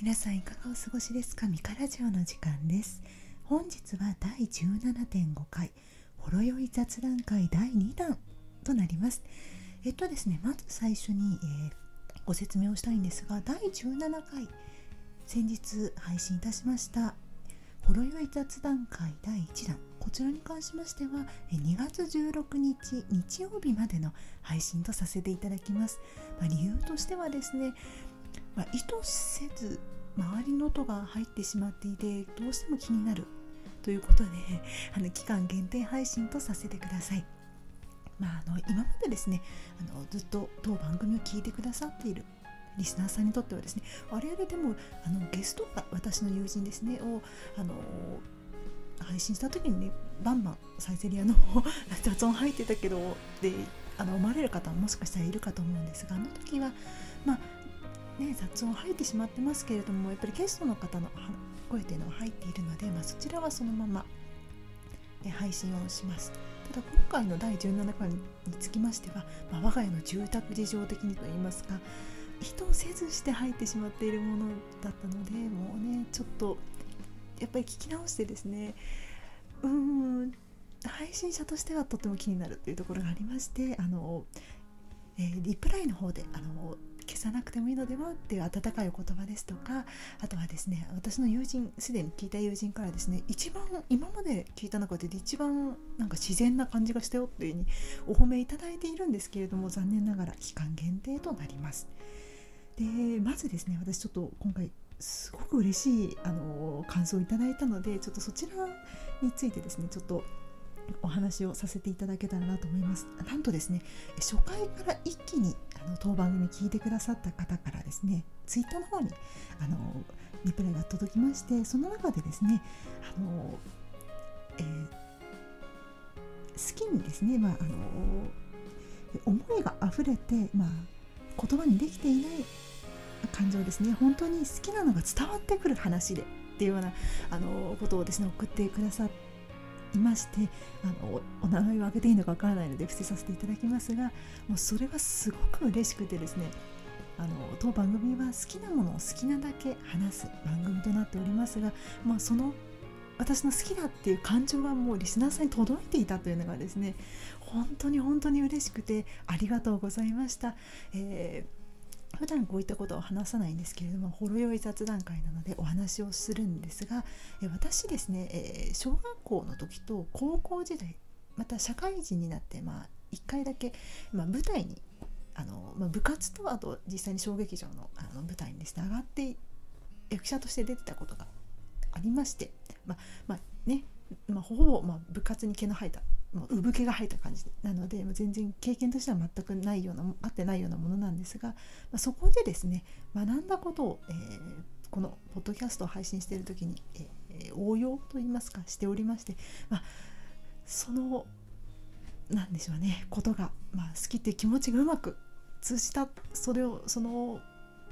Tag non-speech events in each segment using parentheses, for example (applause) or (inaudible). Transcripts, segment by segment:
皆さんいかがお過ごしですか？ミカラジオの時間です。本日は第17.5回ほろ酔い雑談会第2弾となります。えっとですねまず最初に、えー、ご説明をしたいんですが第17回先日配信いたしましたほろ酔い雑談会第1弾。こちらに関しましては2月16日日曜日までの配信とさせていただきます、まあ、理由としてはですねまあ、意図せず周りの音が入ってしまっていてどうしても気になるということで (laughs) あの期間限定配信とさせてください。まあ、あの今までですねあのずっと当番組を聞いてくださっているリスナーさんにとってはですね我々でもあのゲストが私の友人ですねをあの配信した時にねバンバンサイゼリアの (laughs) 雑音入ってたけどであの思われる方ももしかしたらいるかと思うんですがあの時はまあね、雑音入ってしまってますけれどもやっぱりゲストの方の声というのは入っているので、まあ、そちらはそのまま、ね、配信をします。ただ今回の第17回につきましては、まあ、我が家の住宅事情的にといいますか意図せずして入ってしまっているものだったのでもうねちょっとやっぱり聞き直してですねうーん配信者としてはとても気になるというところがありましてあの、えー、リプライの方であの消さなくてもいいのではっていう温かいお言葉ですとかあとはですね私の友人すでに聞いた友人からですね一番今まで聞いた中で一番なんか自然な感じがしたよっていううにお褒めいただいているんですけれども残念ながら期間限定となります。でまずですね私ちょっと今回すごく嬉しいあの感想をいただいたのでちょっとそちらについてですねちょっとお話をさせていただけたらなと思います。なんとですね初回から一気にあの当番組聞いてくださった方からですねツイッターの方にあのリプライが届きましてその中でですねあの、えー、好きにですね、まあ、あの思いが溢れて、まあ、言葉にできていない感情ですね本当に好きなのが伝わってくる話でっていうようなあのことをですね送ってくださっていましてあのお名前を挙げていいのかわからないので伏せさせていただきますがもうそれはすごく嬉しくてですねあの当番組は好きなものを好きなだけ話す番組となっておりますが、まあ、その私の好きだっていう感情がもうリスナーさんに届いていたというのがですね本当に本当に嬉しくてありがとうございました。えー普段こういったことを話さないんですけれどもほろ酔い雑談会なのでお話をするんですが私ですね、え、小学校の時と高校時代また社会人になってまあ1回だけ、まあ、舞台にあの、まあ、部活とあと実際に小劇場のあの舞台にですね上がって役者として出てたことがありましてまあまあね、まあ、ほぼ、まあ、部活に毛の生えたもう産毛が生えた感じなので全然経験としては全くないような合ってないようなものなんですが、まあ、そこでですね学んだことを、えー、このポッドキャストを配信している時に、えー、応用といいますかしておりまして、まあ、その何でしょうねことが、まあ、好きって気持ちがうまく通じたそれをその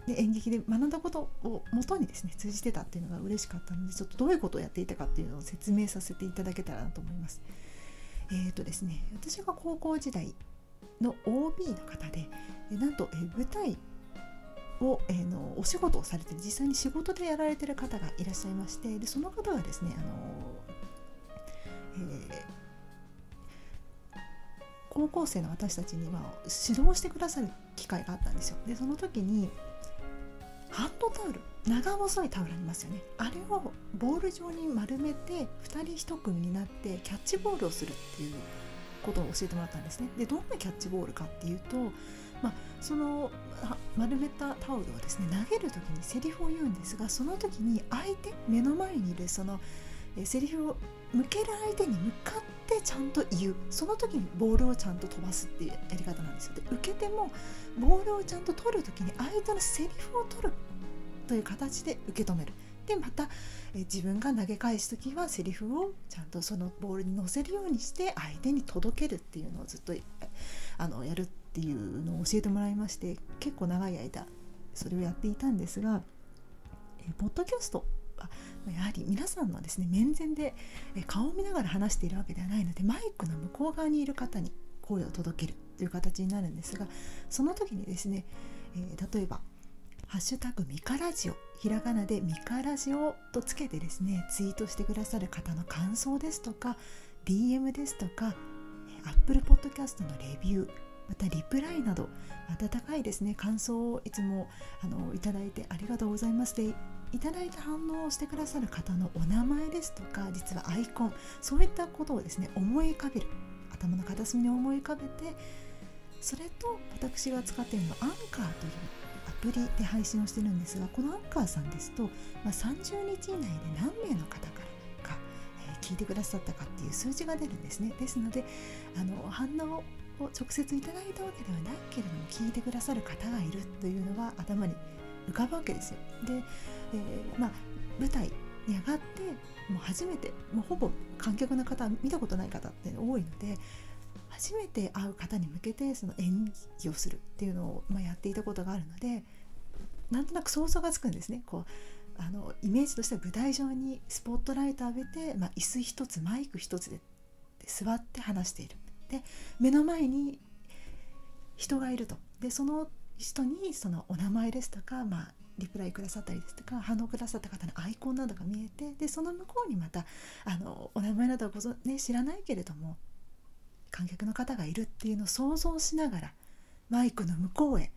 で演劇で学んだことをもとにですね通じてたっていうのが嬉しかったのでちょっとどういうことをやっていたかっていうのを説明させていただけたらなと思います。えーとですね、私が高校時代の OB の方でなんと、え舞台を、えー、のお仕事をされて実際に仕事でやられてる方がいらっしゃいましてでその方がですね、あのえー、高校生の私たちに、まあ、指導してくださる機会があったんですよ。でその時にハンドタオル長細いタオルありますよね。あれをボール状に丸めて2人1組になってキャッチボールをするっていうことを教えてもらったんですね。でどんなキャッチボールかっていうと、まあ、その丸めたタオルをですね投げる時にセリフを言うんですがその時に相手目の前にいるそのセリフを向ける相手に向かってちゃんと言う。その時にボールをちゃんと飛ばすっていうやり方なんですよ。で受けてもボールをちゃんと取る時に相手のセリフを取るという形で受け止める。でまたえ自分が投げ返す時はセリフをちゃんとそのボールに乗せるようにして相手に届けるっていうのをずっとあのやるっていうのを教えてもらいまして結構長い間それをやっていたんですがえポッドキャストはやはり皆さんのですね面前で顔を見ながら話しているわけではないのでマイクの向こう側にいる方に声を届けるという形になるんですがその時にですね、え、例えばハッシュタグミカラジオひらがなでミカラジオとつけてですねツイートしてくださる方の感想ですとか DM ですとか Apple Podcast のレビューまたリプライなど温かいですね感想をいつもあのいただいてありがとうございます。でいただいた反応をしてくださる方のお名前ですとか実はアイコンそういったことをですね思い浮かべる頭の片隅に思い浮かべてそれと私が使っているのアンカーというプリで配信をしてるんですがこのアンカーさんですと、まあ、30日以内で何名の方からか、えー、聞いてくださったかっていう数字が出るんですねですのであの反応を直接いただいたわけではないけれども聞いてくださる方がいるというのは頭に浮かぶわけですよ。で、えー、まあ、舞台に上がってもう初めてもうほぼ観客の方見たことない方って多いので初めて会う方に向けてその演技をするっていうのを、まあ、やっていたことがあるのでなんとなく想像がつくんですね。こうあのイメージとしては舞台上にスポットライト浴びて、まあ、椅子一つマイク一つで座って話しているで目の前に人がいるとでその人にそのお名前ですとか、まあ、リプライくださったりですとか反応くださった方のアイコンなどが見えてでその向こうにまたあのお名前などはごぞ、ね、知らないけれども観客の方がいるっていうのを想像しながらマイクの向こうへ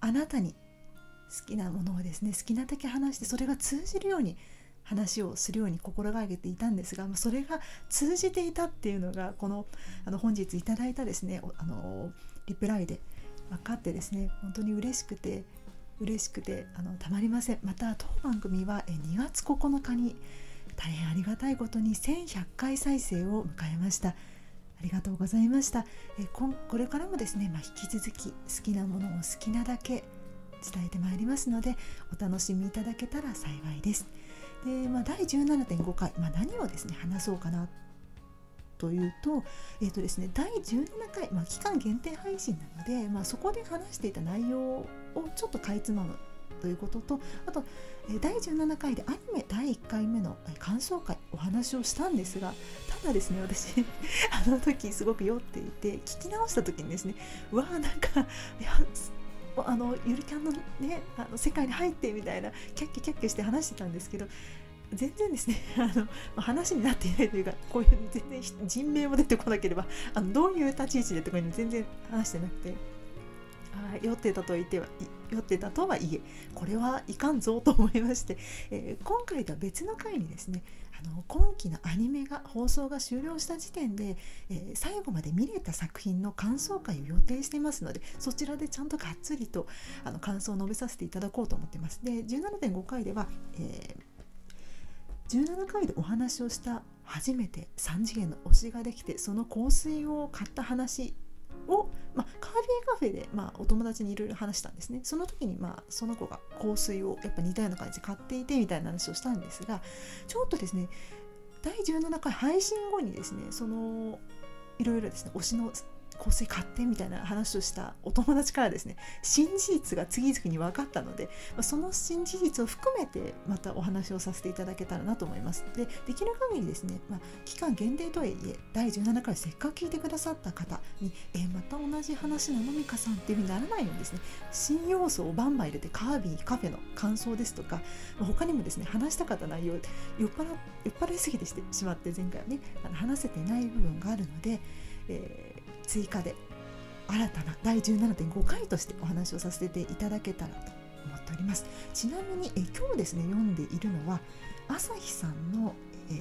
あなたに好きなものをですね好きなだけ話してそれが通じるように話をするように心がけていたんですがそれが通じていたっていうのがこのあの本日いただいたですねあのリプライで分かってですね本当に嬉しくて嬉しくてあのたまりません。また当番組は2月9日に大変ありがたいことに1100回再生を迎えました。ありがとうございましたえここれからもですね、まあ、引き続き好きなものを好きなだけ伝えてまいりますのでお楽しみいただけたら幸いです。で、まあ、第17.5回、まあ、何をですね話そうかなというと,、えーとですね、第17回、まあ、期間限定配信なので、まあ、そこで話していた内容をちょっとかいつまむということとあと第17回でアニメ第1回目の感想会お話をしたんですがただですね私 (laughs) あの時すごく酔っていて聞き直した時にですねうわーなんかいやあのゆるキャンのねあの世界に入ってみたいなキャッキャキャッキャして話してたんですけど全然ですね (laughs) あの話になっていないというかこういう全然人名も出てこなければあのどういう立ち位置でとかに全然話してなくて。あ酔ってたと言っては酔ってたとはいえこれはいかんぞと思いまして、えー、今回とは別の回にですねあの今期のアニメが放送が終了した時点で、えー、最後まで見れた作品の感想会を予定していますのでそちらでちゃんとがっつりとあの感想を述べさせていただこうと思ってます。で17.5回では、えー、17回でお話をした初めて3次元の推しができてその香水を買った話を、まあ、カービーカフェで、まあ、お友達にいろいろ話したんですね。その時に、まあ、その子が香水をやっぱ似たような感じで買っていてみたいな話をしたんですがちょっとですね第17回配信後にですねそのいろいろですね推しの香水買ってみたいな話をしたお友達からですね新事実が次々に分かったので、まその新事実を含めてまたお話をさせていただけたらなと思います。でできる限りですね、まあ、期間限定とはいえ第17回せっかく聞いてくださった方に、え、また同じ話なのみかさんっていう風にならないようにですね新要素をバンバン入れてカービィカフェの感想ですとか、ま、他にもですね話したかった内容酔っ払酔っ払いすぎてしてしまって前回はねあの話せていない部分があるので、えー追加で新たな第17.5回としてお話をさせていただけたらと思っております。ちなみにえ今日ですね読んでいるのは朝日さんの、えー、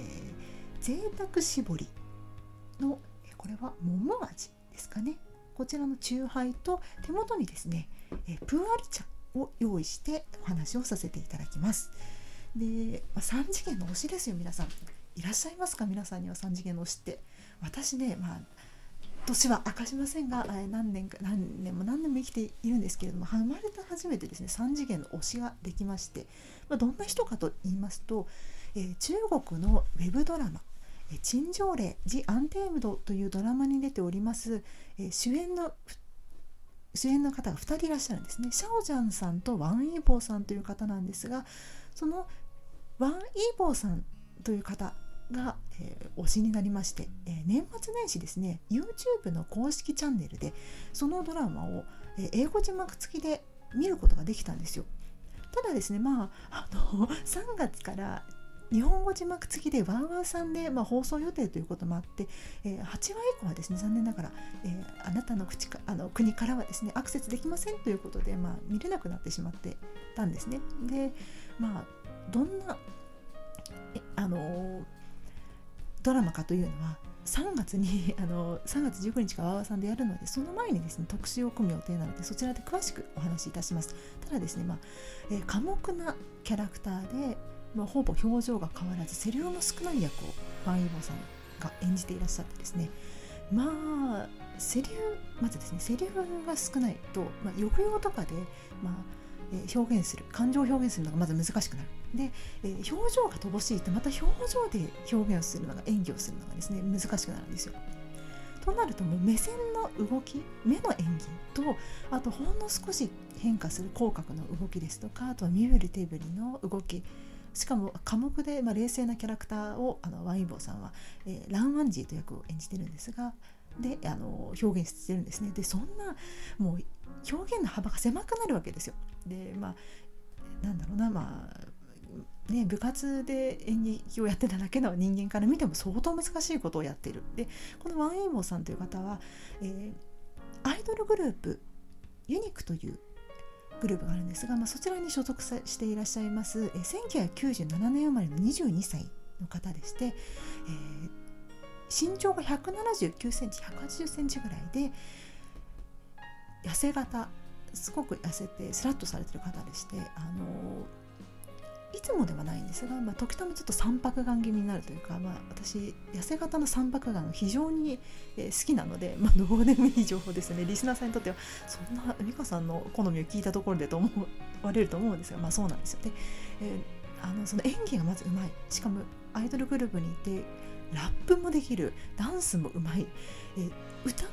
贅沢搾りのこれは桃味ですかね。こちらのチューハイと手元にですね、え、プーアリ茶を用意してお話をさせていただきます。で、まあ、3次元の推しですよ皆さん。いらっしゃいますか？皆さんには3次元の推しって。私ねまあ年は明かしませんが、え何年か何年も何年も生きているんですけれども生まれて初めてですね3次元の推しができまして、まあ、どんな人かと言いますと、えー、中国のウェブドラマ「え、陳情令ジ・アンテームド」というドラマに出ております、えー、主演の主演の方が2人いらっしゃるんですね。シャオジャンさんとワン・イーボーさんという方なんですがそのワン・イーボーさんという方が、えー、推しになりまして、えー、年末年始ですね YouTube の公式チャンネルでそのドラマを、えー、英語字幕付きで見ることができたんですよ。ただですねまああの3月から日本語字幕付きでワンワンさんで、まあ、放送予定ということもあって、えー、8話以降はですね残念ながら、えー、あなたの口かあの国からはですねアクセスできませんということで、まあ、見れなくなってしまってたんですね。でまあどんなえあのドラマかというのは3月に (laughs) あの3月19日からわわさんでやるのでその前にですね特集を組む予定なのでそちらで詳しくお話しいたします。ただですねまあ、えー、寡黙なキャラクターでまあ、ほぼ表情が変わらずセリフの少ない役をファン・イボさんが演じていらっしゃってですね。まあセリフまずですねセリフが少ないと、まあ、抑揚とかで、まあえー、表現する感情を表現するのがまず難しくなる。で、えー、表情が乏しいとまた表情で表現をするのが演技をするのがですね難しくなるんですよ。となるともう目線の動き目の演技とあとほんの少し変化する口角の動きですとかあとは身振り手振りの動き。しかも寡黙で、まあ、冷静なキャラクターをあのワインボーさんは、えー、ラン・ワンジーという役を演じてるんですがであの表現してるんですね。でそんなもう表現の幅が狭くなるわけですよ。でまあなんだろうなまあね、部活で演劇をやってただけの人間から見ても相当難しいことをやっている。でこのワンエ・イーボーさんという方は、えー、アイドルグループユニックというグループがあるんですが、まあ、そちらに所属していらっしゃいます、え1997年生まれの22歳の方でして、えー、身長が179センチ180センチぐらいで痩せ型すごく痩せてスラッとされてる方でしてあのいつもではないんですが、まあ、時たまちょっと三白眼気味になるというか、まあ、私痩せ型の三白眼が非常に、好きなので、まあ、どうでもいい情報ですね。リスナーさんにとってはそんな美香さんの好みを聞いたところでと思われると思うんですが、まあ、そうなんですよ。で、えー、あのその演技がまずうまい。しかもアイドルグループにいてラップもできる。ダンスもうまい、えー、歌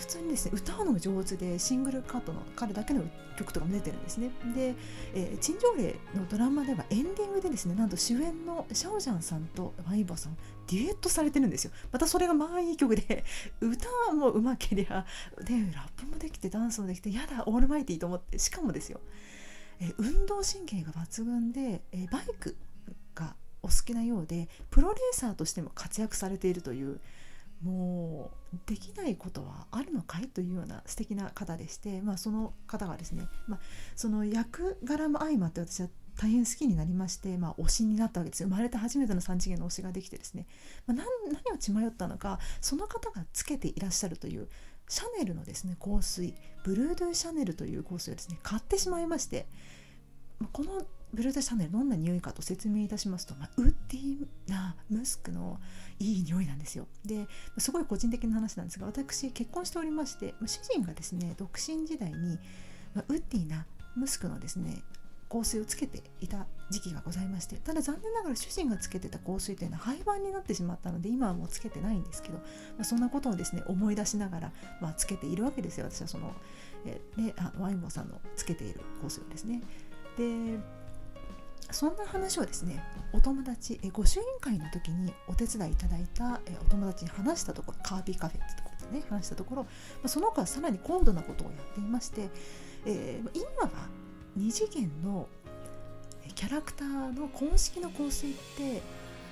普通にですね歌うのも上手でシングルカットの彼だけの曲とかも出てるんですね。で、え、陳情令のドラマではエンディングでですねなんと主演のシャオジャンさんとワイバーさんデュエットされてるんですよ。またそれがまあいい曲で歌もうまけりゃでラップもできてダンスもできてやだオールマイティーと思ってしかもですよ、えー、運動神経が抜群で、えー、バイクがお好きなようでプロレーサーとしても活躍されているというもうできないことはあるのかいというような素敵な方でして、まあ、その方がですね、まあ、その役柄も相まって私は大変好きになりまして、まあ、推しになったわけです生まれて初めての3次元の推しができてですね、まあ、何何を血迷ったのかその方がつけていらっしゃるというシャネルのですね香水。ブルードゥ・シャネルという香水をですね買ってしまいましてこのブルードシャネルどんな匂いかと説明いたしますと、まあ、ウッディなムスクのいい匂いなんですよ。ですごい個人的な話なんですが私結婚しておりまして主人がですね独身時代に、まあ、ウッディなムスクのですね香水をつけていた時期がございましてただ残念ながら主人がつけてた香水というのは廃盤になってしまったので今はもうつけてないんですけど、まあ、そんなことをですね思い出しながら、まあ、つけているわけですよ。私はその、えね、あワインボさんのつけている香水をですね。でそんな話をですねお友達え御朱印会の時にお手伝いいただいたえお友達に話したところカービィカフェってところでね話したところ、まあ、その子はさらに高度なことをやっていまして、えー、今は2次元のキャラクターの公式の香水って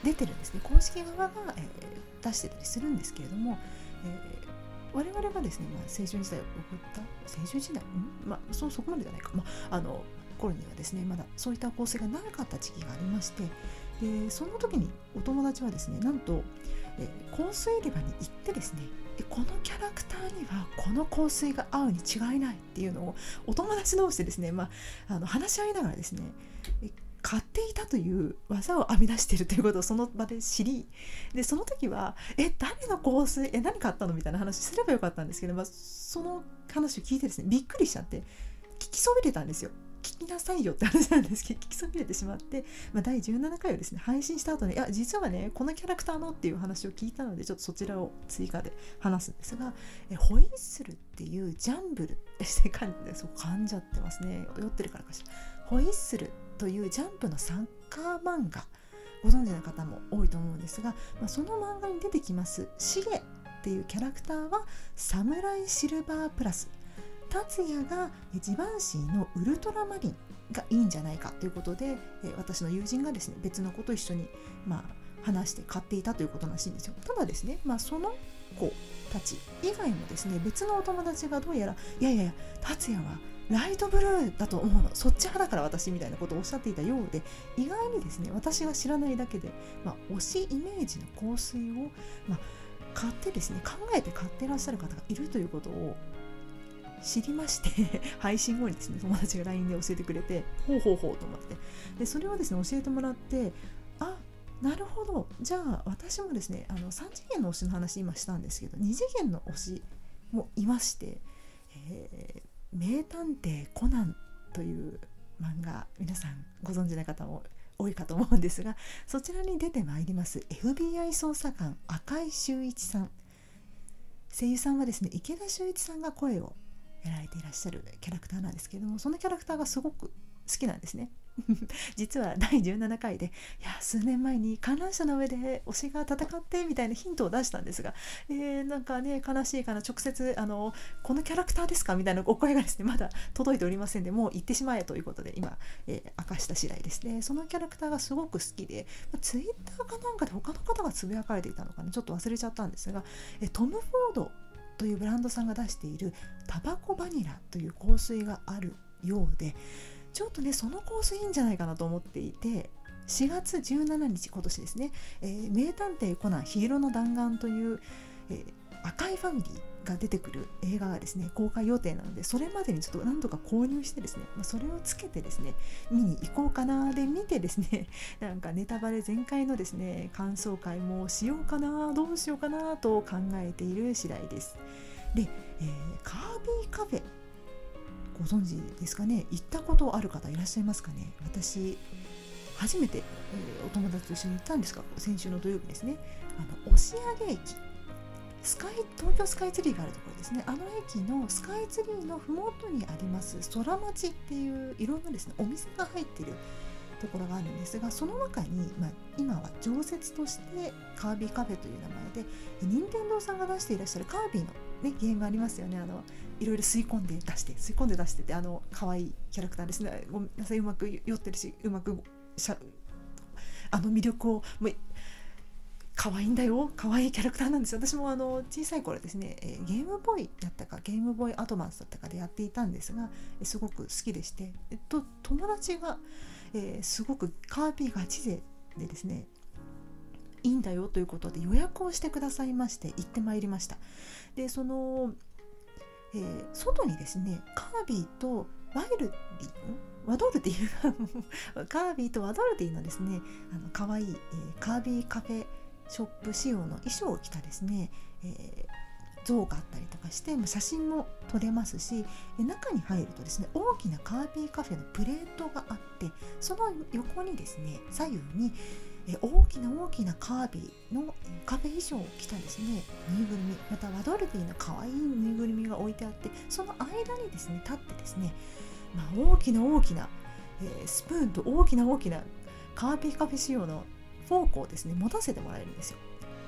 出てるんですね。公式側が、えー、出してたりするんですけれども、えー、我々がですね、まあ、青春時代を送った青春時代、まあ、そそこまでじゃないか、まあ、あの頃にはですねまだそういった構成がなかった時期がありましてでその時にお友達はですねなんと、香水売り場に行ってですねでこのキャラクターにはこの香水が合うに違いないっていうのをお友達同士でですね、まあ、あの話し合いながらですね買っていたという技を編み出しているということをその場で知りでその時は「え誰の香水え何買ったの?」みたいな話すればよかったんですけど、まあ、その話を聞いてですねびっくりしちゃって聞きそびれたんですよ。聞きなさいよって話なんですけど聞きそびれてしまって、まあ、第17回をですね配信した後にいや実はねこのキャラクターのっていう話を聞いたのでちょっとそちらを追加で話すんですがえホイッスルっていうジャンブルして感じでそう噛んじゃってますね。酔ってるからかしら。ホイッスルというジャンプのサッカー漫画ご存知の方も多いと思うんですが、まあ、その漫画に出てきますシゲっていうキャラクターはサムライシルバープラス達也がジバンシーのウルトラマリンがいいんじゃないかということで、え私の友人がですね別の子と一緒に、まあ、話して買っていたということらしいんですよ。ただですね、まあ、その子たち以外もですね別のお友達がどうやらいやいやいや達也はライトブルーだと思うの。そっち派だから私みたいなことをおっしゃっていたようで意外にですね私が知らないだけで、まあ、推しイメージの香水を、まあ、買ってですね考えて買ってらっしゃる方がいるということを知りまして (laughs) 配信後にですね友達が LINE で教えてくれてほうほうほう。と思って。でそれをですね教えてもらってあなるほど。じゃあ私もですねあの3次元の推しの話今したんですけど2次元の推しもいまして、えー、名探偵コナンという漫画皆さんご存知の方も多いかと思うんですがそちらに出てまいります FBI 捜査官赤井秀一さん。声優さんはですね池田秀一さんが声をやられていらっしゃるキャラクターなんですけれどもそのキャラクターがすごく好きなんですね。(laughs) 実は第17回でいや数年前に観覧車の上で推しが戦ってみたいなヒントを出したんですが、えー、なんかね悲しいかな直接あのこのキャラクターですか？みたいなお声がですねまだ届いておりませんでもう行ってしまえということで今、えー、明かした次第ですね。そのキャラクターがすごく好きで、まあ、ツイッターかなんかで他の方がつぶやかれていたのかな？ちょっと忘れちゃったんですが、え、トム・フォードというブランドさんが出しているタバコバニラという香水があるようでちょっとねその香水いいんじゃないかなと思っていて4月17日今年ですね「えー、名探偵コナンヒーローの弾丸」という、えー、赤いファミリーが出てくる映画がですね公開予定なのでそれまでにちょっと何とか購入してですね、ま、それをつけてですね見に行こうかなで見てですね (laughs) なんかネタバレ全開のですね感想会もしようかなどうしようかなと考えている次第です。で、えー、カービィカフェご存知ですかね？行ったことある方いらっしゃいますかね？私初めて、えー、お友達と一緒に行ったんですが先週の土曜日ですね。あの押上駅スカイ東京スカイツリーがあるところですね。あの駅のスカイツリーの麓にあります空町っていういろんなですねお店が入ってるところがあるんですがその中に、まあ、今は常設としてカービィカフェという名前で任天堂さんが出していらっしゃるカービィの、ね、ゲームありますよね。あのいろいろ吸い込んで出して吸い込んで出しててあの可愛いキャラクターですね。ごめんなさいうまく酔ってるしうまくしゃあの魅力をもう可愛いんだよ可愛いキャラクターなんです私もあの小さい頃ですね、えゲームボーイだったかゲームボーイアドバンスだったかでやっていたんですがすごく好きでして、えっと、友達が、えー、すごくカービィガチ勢でですねいいんだよということで予約をしてくださいまして行ってまいりました。でそのえー、外にですねカービィとワイルディワドルディカービィとワドルディのですねあの可愛い、えー、カービィカフェショップ仕様の衣装を着たですね、えー、像があったりとかして写真も撮れますし中に入るとですね大きなカービィカフェのプレートがあってその横にですね左右に大きな大きなカービィのカフェ衣装を着たですねぬいぐるみまたワドルディの可愛いぬいぐるみが置いてあってその間にですね立ってですね、まあ、大きな大きな、え、スプーンと大きな大きなカービィカフェ仕様のフォークをですね持たせてもらえるんですよ。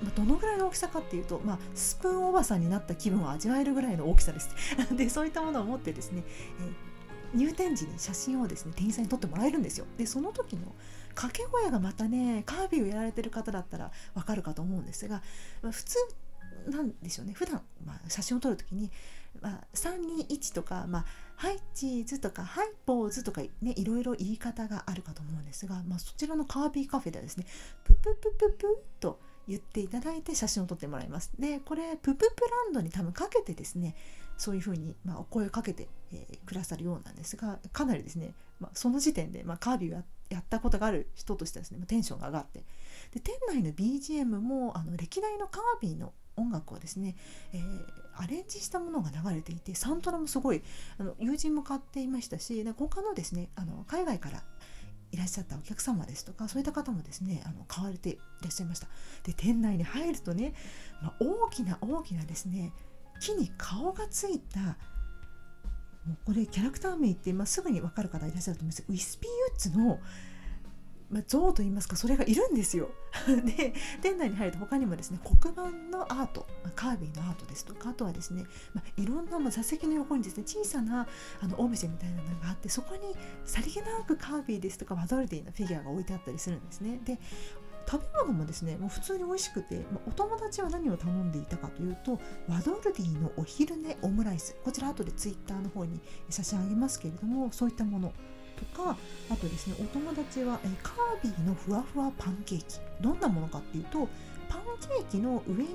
ま、どのぐらいの大きさかっていうと、まあ、スプーンおばさんになった気分を味わえるぐらいの大きさです。(laughs) でそういったものを持ってですね、えー、入店時に写真をですね店員さんに撮ってもらえるんですよ。でその時の掛け声がまたねカービィをやられてる方だったらわかるかと思うんですが、ま、普通なんでしょうね普段、まあ、写真を撮る時に、ま、321とか、まあ、はいチーズとかはいポーズとかねいろいろ言い方があるかと思うんですが、まあ、そちらのカービィカフェではですねプププププと言っていただいて写真を撮ってもらいます。でこれプププランドに多分かけてですねそういうふうに、まあ、お声をかけて、え、くださるようなんですがかなりですね、まあ、その時点で、まあ、カービィをやったことがある人としてはですね、ま、テンションが上がってで店内の BGM もあの歴代のカービィの音楽をですね、えー、アレンジしたものが流れていてサントラもすごいあの友人も買っていましたし他のですねあの海外からいらっしゃったお客様ですとかそういった方もですねあの買われていらっしゃいました。で店内に入るとね、まあ、大きな大きなですね木に顔がついたもうこれキャラクター名って、まあ、すぐに分かる方いらっしゃると思うんです。ウィスピーウッズのまあ、像といいますかそれがいるんですよ。(laughs) で店内に入ると他にもですね黒板のアート、カービィのアートですとかあとはですね、まあ、いろんな、まあ、座席の横にですね小さなあのオブジェみたいなのがあってそこにさりげなくカービィですとかワドルディのフィギュアが置いてあったりするんですね。で食べ物もですねもう普通に美味しくて、まあ、お友達は何を頼んでいたかというとワドルディのお昼寝オムライスこちら後でツイッターの方に写真あげますけれどもそういったものとかあとですねお友達はえカービィのふわふわパンケーキ。どんなものかっていうとパンケーキの上に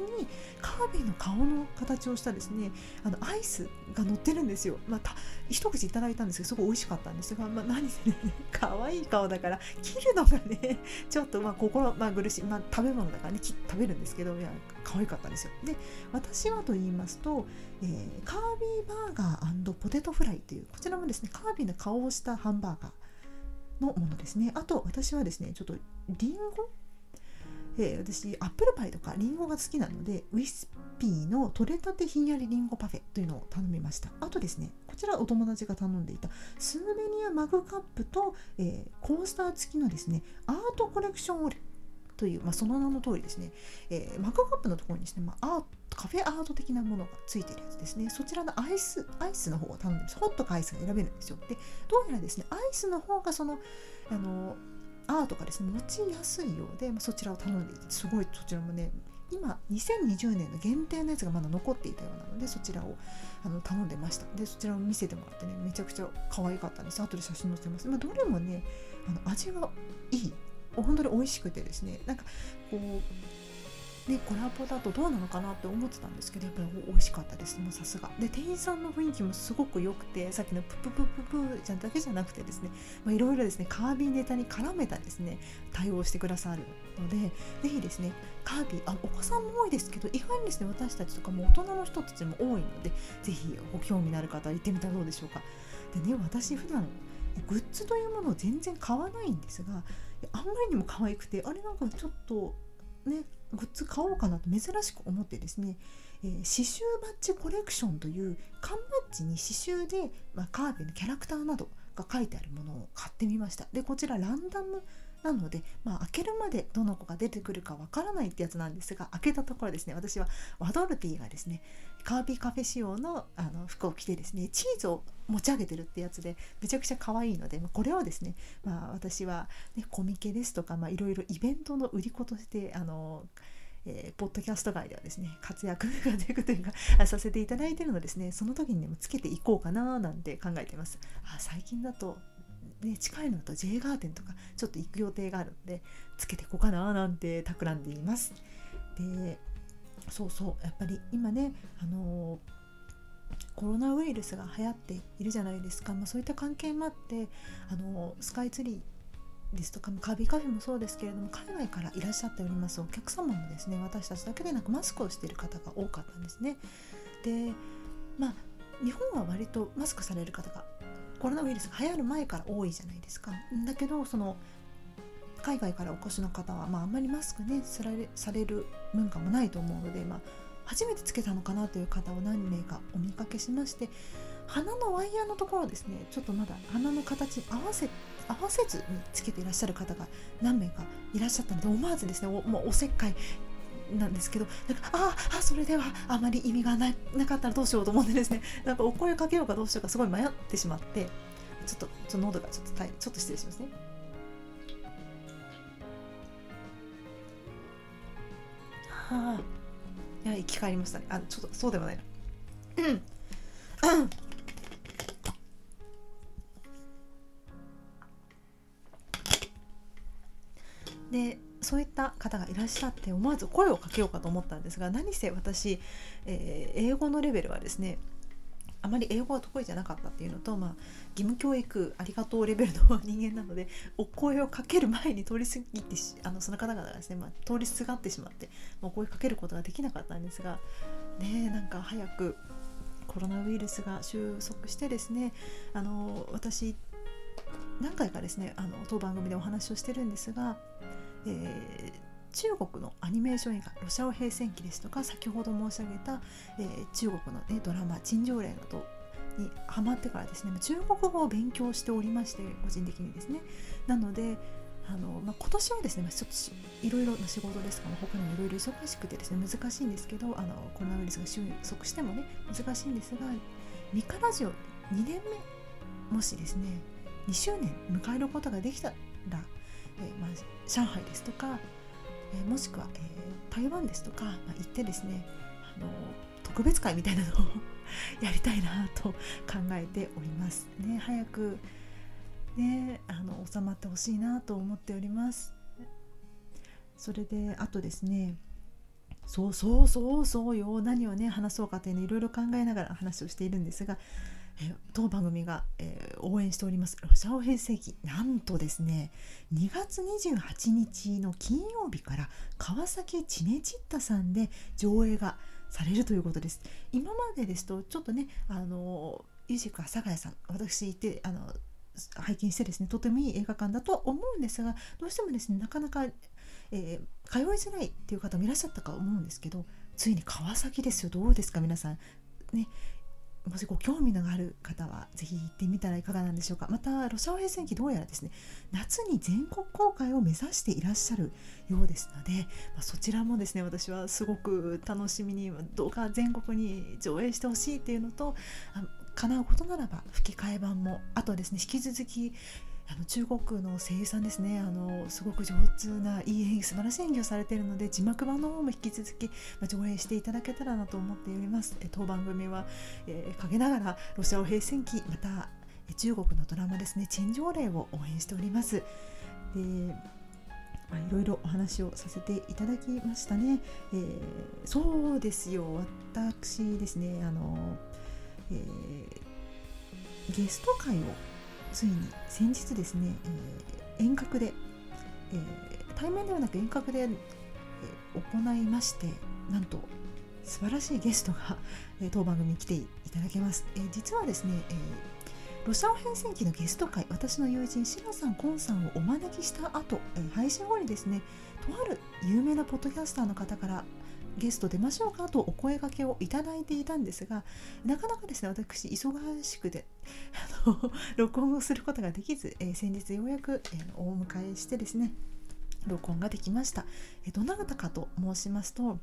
カービィの顔の形をしたですねあのアイスが乗ってるんですよ。まあ、一口いただいたんですけどすごい美味しかったんですが、まあ、何せね可愛い顔だから切るのがねちょっとまあ心、まあ、苦しい、まあ、食べ物だからね食べるんですけどいや可愛かったんですよ。で私はと言いますと、えー、カービィバーガーポテトフライというこちらもですねカービィの顔をしたハンバーガーのものですねあと私はですねちょっとリンゴえー、私アップルパイとかリンゴが好きなのでウィスピーの取れたてひんやりリンゴパフェというのを頼みました。あとですねこちらお友達が頼んでいたスーベニアマグカップと、えー、コースター付きのですねアートコレクションオレという、まあ、その名の通りですね、えー、マグカップのところにですね、まあ、アーカフェアート的なものがついてるやつですね。そちらのアイスアイスの方を頼んでます。ホットかアイスが選べるんですよ。でどうやらですねアイスの方がそのあのアートがですね持ちやすいようで、まあ、そちらを頼んでいてすごいそちらもね今2020年の限定のやつがまだ残っていたようなのでそちらをあの頼んでました。でそちらを見せてもらってねめちゃくちゃ可愛かったんです。後で写真載せます、まあ、どれもねあの味がいい。本当に美味しくてですねなんかこうね、コラボだとどうなのかなって思ってたんですけどやっぱり美味しかったですもうさすが。で店員さんの雰囲気もすごく良くてさっきのプププププじゃだけじゃなくてですねいろいろですねカービィネタに絡めたですね対応してくださるのでぜひですねカービィあお子さんも多いですけど意外にですね私たちとかも大人の人たちも多いのでぜひご興味のある方は行ってみたらどうでしょうか。でね私普段グッズというものを全然買わないんですがあんまりにも可愛くてあれなんかちょっとねグッズ買おうかなと珍しく思ってですね、えー、刺繍バッジコレクションという缶バッジに刺繍で、まあ、カービィのキャラクターなどが書いてあるものを買ってみました。でこちらランダムなので、まあ、開けるまでどの子が出てくるかわからないってやつなんですが開けたところですね私はワドルティがですねカービィカフェ仕様のあの服を着てですねチーズを持ち上げてるってやつでめちゃくちゃ可愛いので、まあ、これをですね、まあ、私は、ね、コミケですとかいろいろイベントの売り子としてあのえー、ポッドキャスト界ではですね活躍がということがさせていただいてるのですねその時にでもつけていこうかななんて考えてます。あ最近だとね、近いのだと J ガーデンとかちょっと行く予定があるのでつけていこうかななんて企んでいます。でそうそうやっぱり今ね、あのコロナウイルスが流行っているじゃないですか、まあ、そういった関係もあって、あのスカイツリーですとかカービィカフェもそうですけれども海外からいらっしゃっておりますお客様もですね私たちだけでなくマスクをしている方が多かったんですね。でまあ日本は割とマスクされる方がコロナウイルスが流行る前から多いじゃないですか。だけどその海外からお越しの方は、まあ、あんまりマスクねされされる文化もないと思うので、まあ、初めてつけたのかなという方を何名かお見かけしまして鼻のワイヤーのところですねちょっとまだ鼻の形に合わせ合わせずにつけていらっしゃる方が何名かいらっしゃったので思わずですねおもうおせっかいなんですけどなんかああそれではあまり意味がなかったらどうしようと思ってですね (laughs) なんかお声かけようかどうしようかすごい迷ってしまってちょっとちょ喉がちょっとちょっと失礼しますね。はあ、いや生き返りましたね。あちょっとそうではないな。うん。でそういった方がいらっしゃって思わず声をかけようかと思ったんですが何せ私、えー、英語のレベルはですねあまり英語が得意じゃなかったっていうのと、まあ、義務教育ありがとうレベルの人間なのでお声をかける前に通り過ぎてあのその方々がですね、まあ、通りすがってしまって、まあ、お声かけることができなかったんですがねなんか早くコロナウイルスが収束してですねあの私何回かですねあの当番組でお話をしてるんですがえー、中国のアニメーション映画「ロシアオ平戦記」ですとか先ほど申し上げた、えー、中国の、ね、ドラマ「陳情令」などにハマってからですね中国語を勉強しておりまして個人的にですね。なのであのまあ、今年はですね、まあ、ちょっといろいろな仕事ですとか、他にもいろいろ忙しくてですね難しいんですけどあのコロナウイルスが収束してもね難しいんですがミカラジオ2年目もしですね2周年迎えることができたら、えまあ、上海ですとか、え、もしくは、え、台湾ですとか、まあ、行ってですねあの特別会みたいなのを (laughs) やりたいなと考えておりますね。早くねあの収まってほしいなと思っております。それであとですねそうそうそうそうよ。何をね話そうかというのいろいろ考えながら話をしているんですが、え当番組が、えー、応援しております。ロシアオ編成記なんとですね2月28日の金曜日から川崎チネチッタさんで上映がされるということです。今までですとちょっとねあのユージク阿佐ヶ谷さん私いてあの拝見してですねとてもいい映画館だと思うんですがどうしてもですねなかなか、えー、通いづらいっていう方もいらっしゃったか思うんですけどついに川崎ですよ。どうですか皆さん。ね。もしご興味のある方はぜひ行ってみたらいかがなんでしょうか。またロシアオ平戦記どうやらですね夏に全国公開を目指していらっしゃるようですので、まあ、そちらもですね私はすごく楽しみにどうか全国に上映してほしいっていうのと叶うことならば吹き替え版もあとはですね引き続きあの中国の声優さんですね。あのすごく上手ないい演技素晴らしい演技をされているので字幕版の方も引き続き、まあ、上映していただけたらなと思っております。え当番組は、えー、陰ながらロシアを平戦期また中国のドラマですねチェンジョーレイを応援しております。でまあ、いろいろお話をさせていただきましたね。えー、そうですよ。私ですねあの、えー、ゲスト会をついに先日ですね、えー、遠隔で、えー、対面ではなく遠隔で、え、行いましてなんと素晴らしいゲストが、え、当番組に来ていただけます、え、実はですね、え、ロシアオ変遷期のゲスト会私の友人シラさんコンさんをお招きした後、え、配信後にですねとある有名なポッドキャスターの方からゲスト出ましょうかとお声掛けをいただいていたんですがなかなかですね私忙しくてあの (laughs) 録音をすることができず、えー、先日ようやく、えー、お迎えしてですね録音ができました、えー、どなたかと申しますと、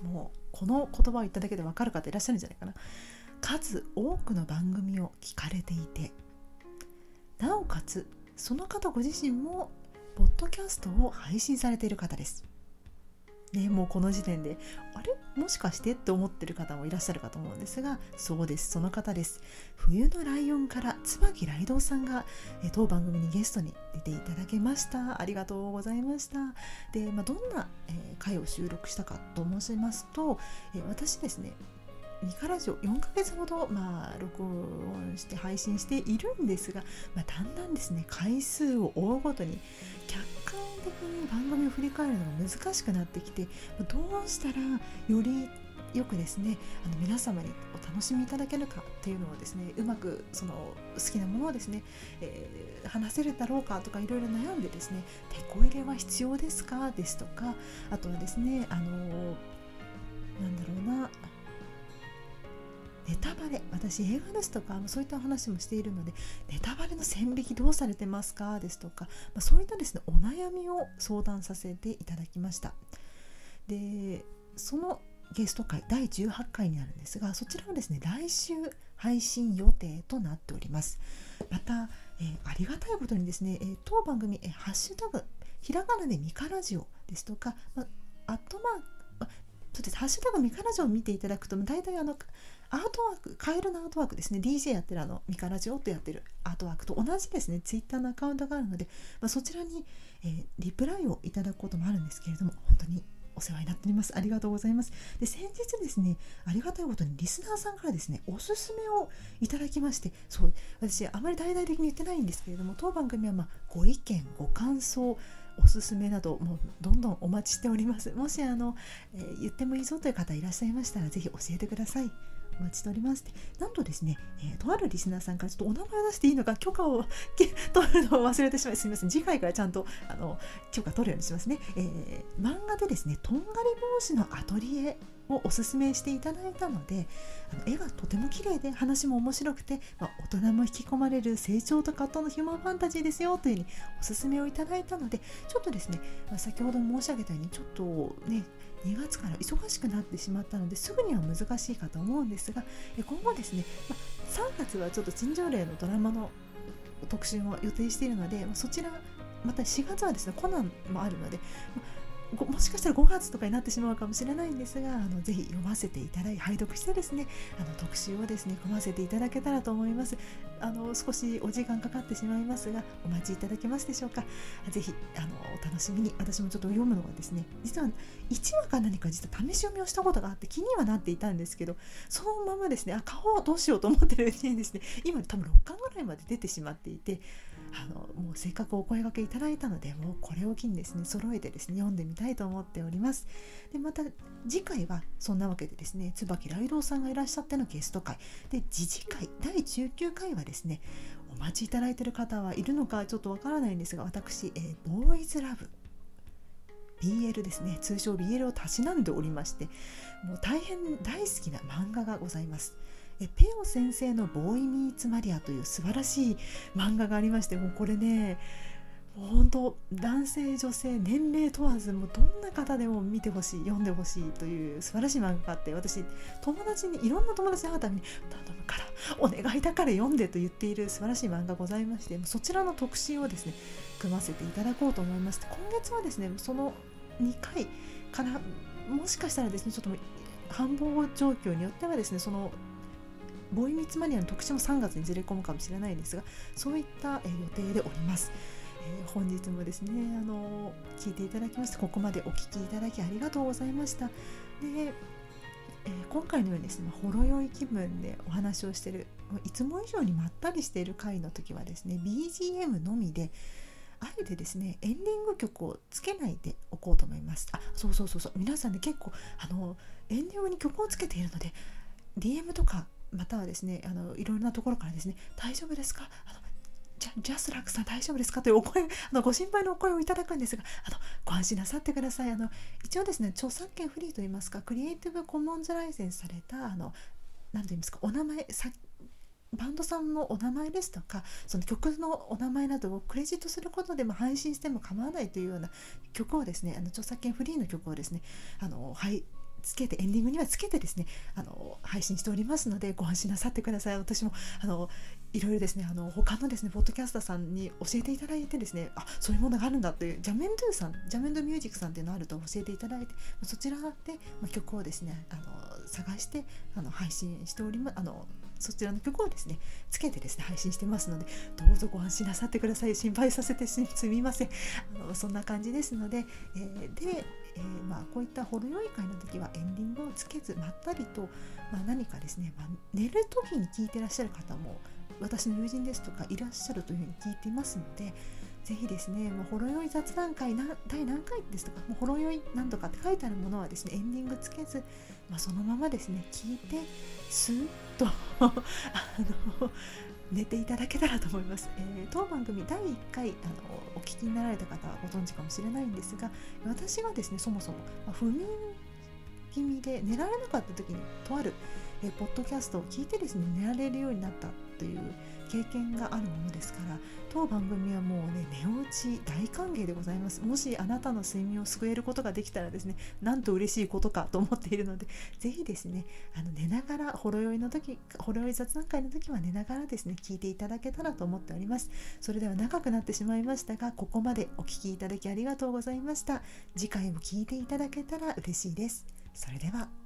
えもうこの言葉を言っただけで分かる方いらっしゃるんじゃないかな。数多くの番組を聞かれていてなおかつその方ご自身もポッドキャストを配信されている方です。ね、もうこの時点であれ？もしかしてって思ってる方もいらっしゃるかと思うんですがそうですその方です。冬のライオンから椿ライドウさんが、え当番組にゲストに出ていただけました。ありがとうございました。で、まあ、どんな、えー、回を収録したかと申しますと、えー、私ですねミカラジオ4ヶ月ほど、まあ、録音して配信しているんですが、まあ、だんだんですね回数を追うごとに客観的に番組を振り返るのが難しくなってきてどうしたらよりよくですねあの皆様にお楽しみいただけるかっていうのをですねうまくその好きなものをですね、えー、話せるだろうかとかいろいろ悩んでですね手こ入れは必要ですか？ですとかあとはですねあのなんだろうなネタバレ私映画ですとかそういった話もしているのでネタバレの線引きどうされてますか？ですとか、まあ、そういったですねお悩みを相談させていただきました。でそのゲスト会第18回になるんですがそちらはですね来週配信予定となっております。また、えー、ありがたいことにですね、えー、当番組、えー、ハッシュタグひらがなでミカラジオですとか、まあ、アットマークそうです。ハッシュタグミカラジオを見ていただくと大体あのアートワークカエルのアートワークですね DJ やってるあのミカラジオとやってるアートワークと同じですねツイッターのアカウントがあるので、まあ、そちらに、えー、リプライをいただくこともあるんですけれども本当にお世話になっております。ありがとうございます。で、先日ですね、ありがたいことにリスナーさんからですね、おすすめをいただきまして、そう、私、あまり大々的に言ってないんですけれども、当番組は、まあ、ご意見、ご感想、おすすめなどもうどんどんお待ちしておりますもしあの、えー、言ってもいいぞという方いらっしゃいましたらぜひ教えてくださいお待ちしておりますなんとですね、えー、とあるリスナーさんからちょっとお名前を出していいのか許可を (laughs) 取るのを忘れてしまいすみません次回からちゃんとあの許可取るようにしますね、えー、漫画でですねとんがり帽子のアトリエをおすすめしていただいたのであの絵がとても綺麗で話も面白くて、まあ、大人も引き込まれる成長と葛藤のヒューマンファンタジーですよというふうにおすすめをいただいたのでちょっとですね、まあ、先ほど申し上げたようにちょっとね2月から忙しくなってしまったのですぐには難しいかと思うんですが今後ですね、まあ、3月はちょっと陳情例のドラマの特集を予定しているので、ま、そちらまた4月はですねコナンもあるので、まもしかしたら5月とかになってしまうかもしれないんですがあのぜひ読ませていただい拝読してですねあの特集をですね組ませていただけたらと思います。あの少しお時間かかってしまいますがお待ちいただけますでしょうか。ぜひあのお楽しみに。私もちょっと読むのがですね実は1話か何か実は試し読みをしたことがあって気にはなっていたんですけどそのままですねあ顔をどうしようと思ってるうちにですね今多分6巻ぐらいまで出てしまっていてあのもうせっかくお声がけいただいたのでもうこれを機にですね揃えてですね読んでみたいと思っております。でまた次回はそんなわけでですね椿雷道さんがいらっしゃってのゲスト会。で次次回第19回はですねお待ちいただいている方はいるのかちょっとわからないんですが私、えー、ボーイズラブ。BL ですね。通称 BL をたしなんでおりましてもう大変大好きな漫画がございます。えペオ先生の「ボーイ・ミーツ・マリア」という素晴らしい漫画がありましてもうこれね本当男性女性年齢問わずもうどんな方でも見てほしい読んでほしいという素晴らしい漫画があって私友達にいろんな友達に会うたに頼むからお願いだから読んでと言っている素晴らしい漫画ございましてそちらの特集をですね組ませていただこうと思いまして今月はですねその2回からもしかしたらですねちょっと繁忙状況によってはですねそのボーイミツマニアの特集も3月にずれ込むかもしれないですがそういった予定でおります。えー、本日もですねあの聞いていただきましてここまでお聞きいただきありがとうございました。でえー、今回のようにですねほろ酔い気分でお話をしてるいつも以上にまったりしている回の時はですね BGM のみであえてですねエンディング曲をつけないでおこうと思いますあそうそうそうそう皆さんね結構あのエンディングに曲をつけているので DM とかまたはですねあのいろいろなところからですね大丈夫ですか？あのジャジャスラックさん大丈夫ですか？というお声あのご心配のお声をいただくんですがあのご安心なさってください。あの一応ですね著作権フリーといいますかクリエイティブコモンズライセンスされたあの何て言いますかお名前さバンドさんのお名前ですとかその曲のお名前などをクレジットすることでも配信しても構わないというような曲をですねあの著作権フリーの曲をですねあの、はい、つけてエンディングにはつけてですねあの配信しておりますのでご安心なさってください。私もあのいろいろですねあの他のですねポッドキャスターさんに教えていただいてですねあそういうものがあるんだというジャメンドゥさんジャメンドミュージックさんっていうのあると教えていただいてそちらで、ま曲をですねあの探してあの配信しております。あのそちらの曲をですねつけてですね配信してますのでどうぞご安心なさってください。心配させてすみません。あのそんな感じですので、えー、で、えー、まあ、こういった程よい会の時はエンディングをつけずまったりと、まあ、何かですね、まあ、寝る時に聞いてらっしゃる方も私の友人ですとかいらっしゃるというふうに聞いていますのでぜひですね、もうほろ酔い雑談会な第何回ですとか、もうほろ酔いなんとかって書いてあるものはですね、エンディングつけず、まあ、そのままですね、聞いて、スーッと (laughs) あの寝ていただけたらと思います。えー、当番組第1回あのお聞きになられた方はご存知かもしれないんですが、私はですね、そもそも、まあ、不眠気味で寝られなかった時にとあるえポッドキャストを聞いてですね寝られるようになったという経験があるものですから当番組はもうね寝落ち大歓迎でございます。もしあなたの睡眠を救えることができたらですねなんと嬉しいことかと思っているのでぜひですねあの寝ながらほろ酔いの時ほろ酔い雑談会の時は寝ながらですね聞いていただけたらと思っております。それでは長くなってしまいましたがここまでお聴きいただきありがとうございました。次回も聞いていただけたら嬉しいです。それでは。